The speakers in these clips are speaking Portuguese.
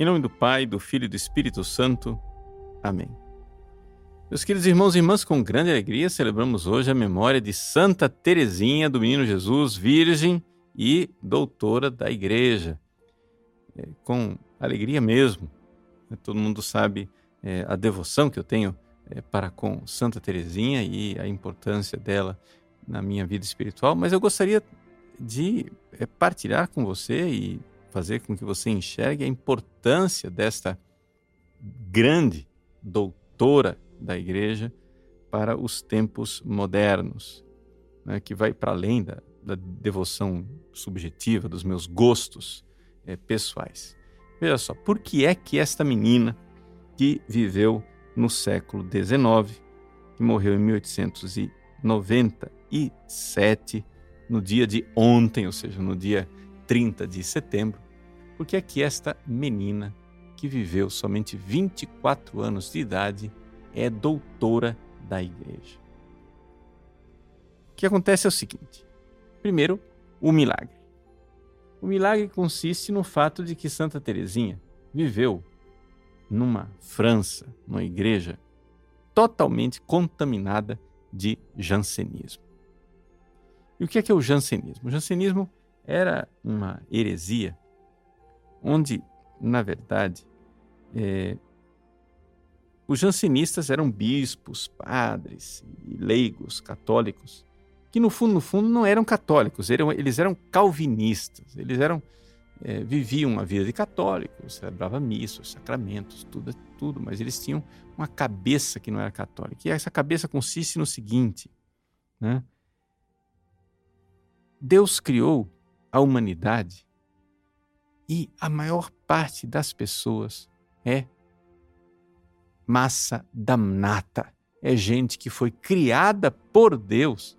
Em nome do Pai, do Filho e do Espírito Santo. Amém. Meus queridos irmãos e irmãs, com grande alegria celebramos hoje a memória de Santa Teresinha do Menino Jesus, virgem e doutora da Igreja. É, com alegria mesmo. Né, todo mundo sabe é, a devoção que eu tenho é, para com Santa Teresinha e a importância dela na minha vida espiritual, mas eu gostaria de é, partilhar com você e fazer com que você enxergue a importância desta grande doutora da igreja para os tempos modernos, né, que vai para além da, da, devoção subjetiva, dos meus gostos é, pessoais. Veja só, por que é que esta menina que viveu no século XIX, que morreu em 1897, no dia de ontem, ou seja, no dia 30 de setembro, porque é que esta menina, que viveu somente 24 anos de idade, é doutora da igreja. O que acontece é o seguinte: primeiro, o milagre. O milagre consiste no fato de que Santa Teresinha viveu numa França, numa igreja totalmente contaminada de jansenismo. E o que é, que é o jansenismo? O jansenismo era uma heresia onde, na verdade, é, os jansenistas eram bispos, padres leigos católicos que no fundo, no fundo, não eram católicos, eram, eles eram calvinistas, eles eram é, viviam a vida de católicos, celebravam missas, sacramentos, tudo, tudo, mas eles tinham uma cabeça que não era católica. E essa cabeça consiste no seguinte, né? Deus criou a humanidade e a maior parte das pessoas é massa damnata. É gente que foi criada por Deus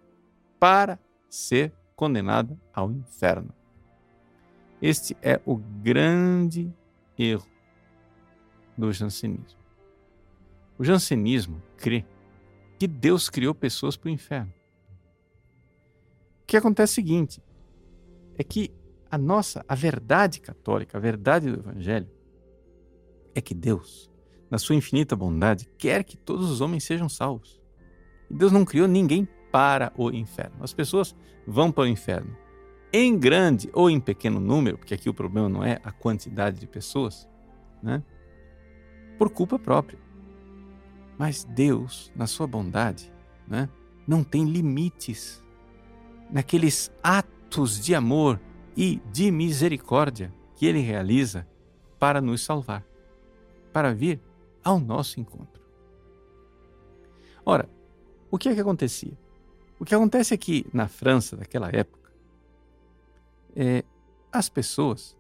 para ser condenada ao inferno. Este é o grande erro do jansenismo. O jansenismo crê que Deus criou pessoas para o inferno que acontece é o seguinte: é que a nossa, a verdade católica, a verdade do Evangelho, é que Deus, na sua infinita bondade, quer que todos os homens sejam salvos. E Deus não criou ninguém para o inferno. As pessoas vão para o inferno em grande ou em pequeno número, porque aqui o problema não é a quantidade de pessoas, né? Por culpa própria. Mas Deus, na sua bondade, né, não tem limites naqueles atos de amor e de misericórdia que ele realiza para nos salvar, para vir ao nosso encontro. Ora, o que é que acontecia? O que acontece é que na França daquela época, é, as pessoas,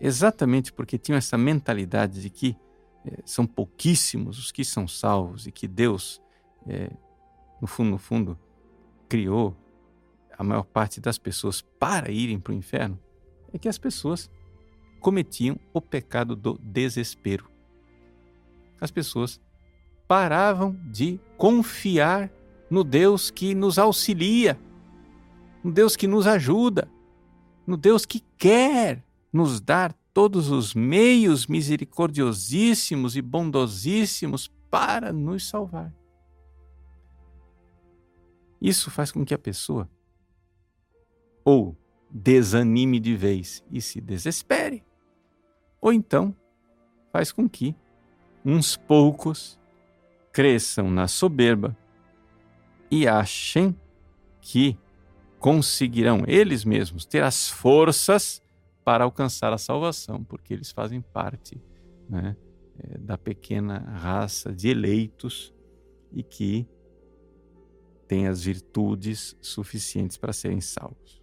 exatamente porque tinham essa mentalidade de que é, são pouquíssimos os que são salvos e que Deus, é, no fundo, no fundo, criou a maior parte das pessoas para irem para o inferno é que as pessoas cometiam o pecado do desespero. As pessoas paravam de confiar no Deus que nos auxilia, no Deus que nos ajuda, no Deus que quer nos dar todos os meios misericordiosíssimos e bondosíssimos para nos salvar. Isso faz com que a pessoa ou desanime de vez e se desespere, ou então faz com que uns poucos cresçam na soberba e achem que conseguirão eles mesmos ter as forças para alcançar a salvação, porque eles fazem parte né, eh, da pequena raça de eleitos e que têm as virtudes suficientes para serem salvos.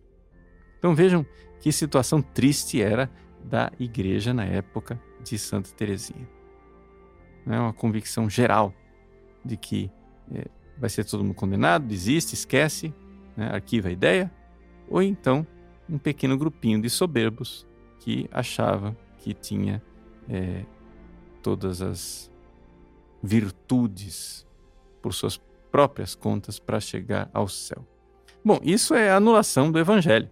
Então vejam que situação triste era da igreja na época de Santa Teresinha. É uma convicção geral de que é, vai ser todo mundo condenado, desiste, esquece, né, arquiva a ideia, ou então um pequeno grupinho de soberbos que achava que tinha é, todas as virtudes por suas próprias contas para chegar ao céu. Bom, isso é a anulação do evangelho.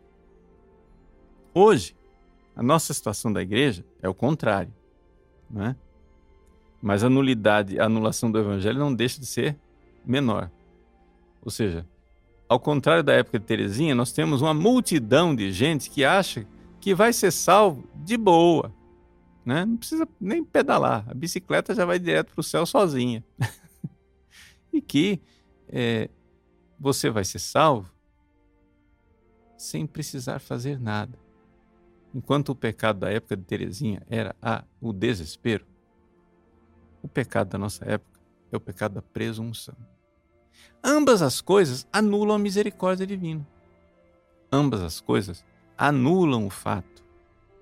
Hoje, a nossa situação da igreja é o contrário. não é? Mas a nulidade, a anulação do evangelho não deixa de ser menor. Ou seja, ao contrário da época de Terezinha, nós temos uma multidão de gente que acha que vai ser salvo de boa. Né? Não precisa nem pedalar, a bicicleta já vai direto para o céu sozinha. e que é, você vai ser salvo sem precisar fazer nada. Enquanto o pecado da época de Terezinha era a, o desespero, o pecado da nossa época é o pecado da presunção. Ambas as coisas anulam a misericórdia divina. Ambas as coisas anulam o fato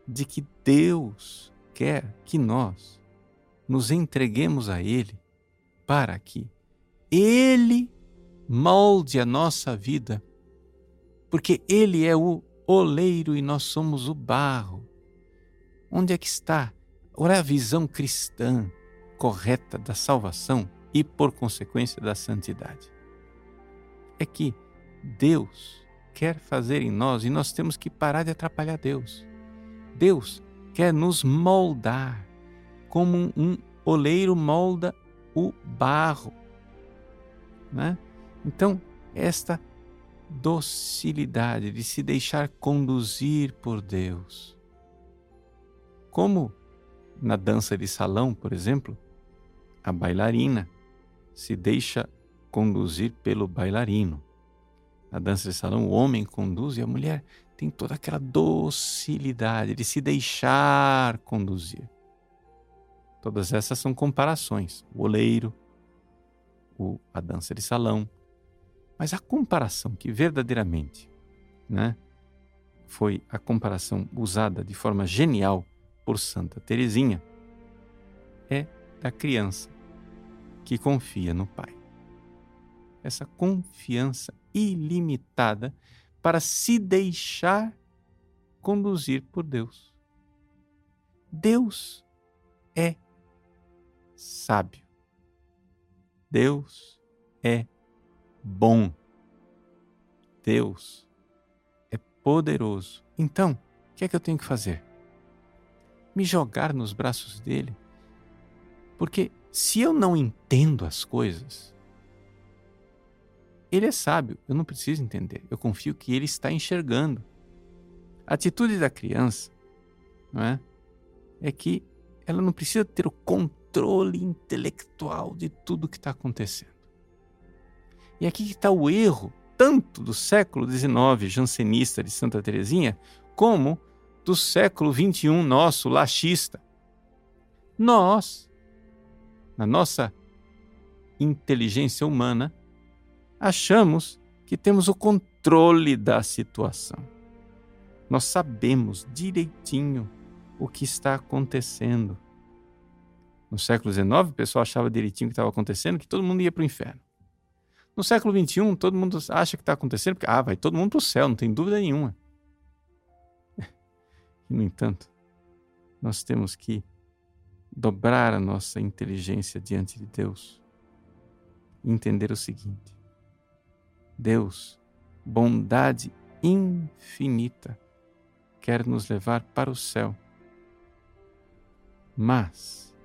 de que Deus quer que nós nos entreguemos a Ele para que Ele molde a nossa vida, porque Ele é o oleiro e nós somos o barro. Onde é que está? Ora, a visão cristã correta da salvação e, por consequência, da santidade. É que Deus quer fazer em nós e nós temos que parar de atrapalhar Deus. Deus quer nos moldar como um oleiro molda o barro. Né? Então, esta docilidade de se deixar conduzir por Deus. Como na dança de salão, por exemplo, a bailarina se deixa conduzir pelo bailarino. Na dança de salão, o homem conduz e a mulher tem toda aquela docilidade de se deixar conduzir. Todas essas são comparações. O oleiro, o, a dança de salão. Mas a comparação que verdadeiramente né, foi a comparação usada de forma genial por Santa Teresinha é da criança que confia no Pai. Essa confiança ilimitada para se deixar conduzir por Deus. Deus é sábio. Deus é bom. Deus é poderoso. Então, o que é que eu tenho que fazer? Me jogar nos braços dele? Porque se eu não entendo as coisas, ele é sábio, eu não preciso entender. Eu confio que ele está enxergando. A atitude da criança não é, é que ela não precisa ter o controle intelectual de tudo que está acontecendo. E aqui está o erro, tanto do século XIX jansenista de Santa Teresinha, como do século XXI nosso, laxista. Nós na nossa inteligência humana, achamos que temos o controle da situação. Nós sabemos direitinho o que está acontecendo. No século XIX, o pessoal achava direitinho o que estava acontecendo, que todo mundo ia para o inferno. No século XXI, todo mundo acha que está acontecendo, porque ah, vai todo mundo para o céu, não tem dúvida nenhuma. E, no entanto, nós temos que dobrar a nossa inteligência diante de Deus e entender o seguinte: Deus, bondade infinita, quer nos levar para o céu. Mas,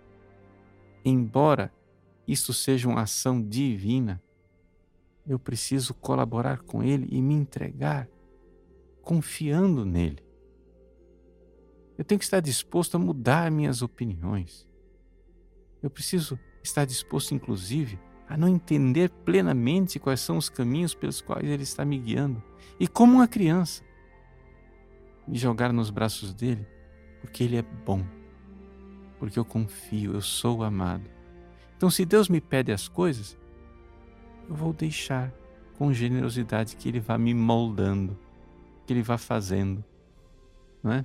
embora isso seja uma ação divina, eu preciso colaborar com Ele e me entregar confiando nele. Eu tenho que estar disposto a mudar minhas opiniões. Eu preciso estar disposto, inclusive, a não entender plenamente quais são os caminhos pelos quais Ele está me guiando. E como uma criança, me jogar nos braços dele, porque Ele é bom, porque eu confio, eu sou amado. Então, se Deus me pede as coisas, eu vou deixar com generosidade que Ele vá me moldando, que Ele vá fazendo, não é?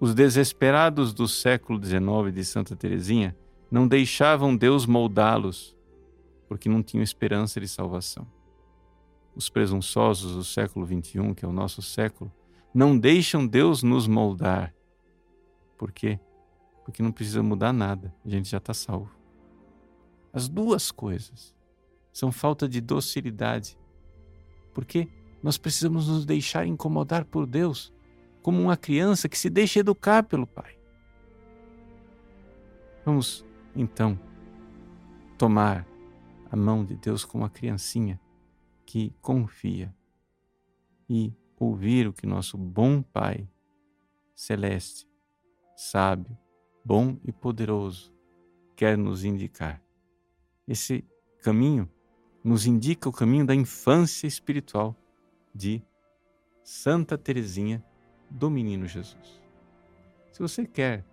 Os desesperados do século XIX de Santa Teresinha não deixavam Deus moldá-los, porque não tinham esperança de salvação. Os presunçosos do século XXI, que é o nosso século, não deixam Deus nos moldar. Por quê? Porque não precisa mudar nada, a gente já está salvo. As duas coisas são falta de docilidade, porque nós precisamos nos deixar incomodar por Deus como uma criança que se deixa educar pelo pai. Vamos, então, tomar a mão de Deus como uma criancinha que confia e ouvir o que nosso bom Pai celeste, sábio, bom e poderoso quer nos indicar. Esse caminho nos indica o caminho da infância espiritual de Santa Teresinha do Menino Jesus. Se você quer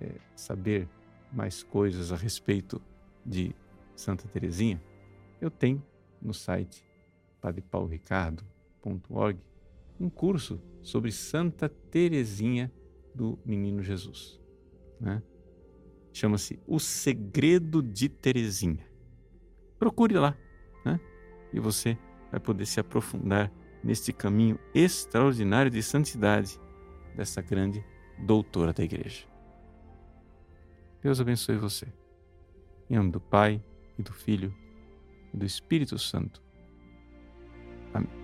é, saber mais coisas a respeito de Santa Teresinha, eu tenho no site padrepaulricardo.org um curso sobre Santa Teresinha do Menino Jesus. Né? Chama-se O Segredo de Teresinha. Procure lá né? e você vai poder se aprofundar neste caminho extraordinário de santidade dessa grande doutora da Igreja. Deus abençoe você. Em nome do Pai, e do Filho, e do Espírito Santo. Amém.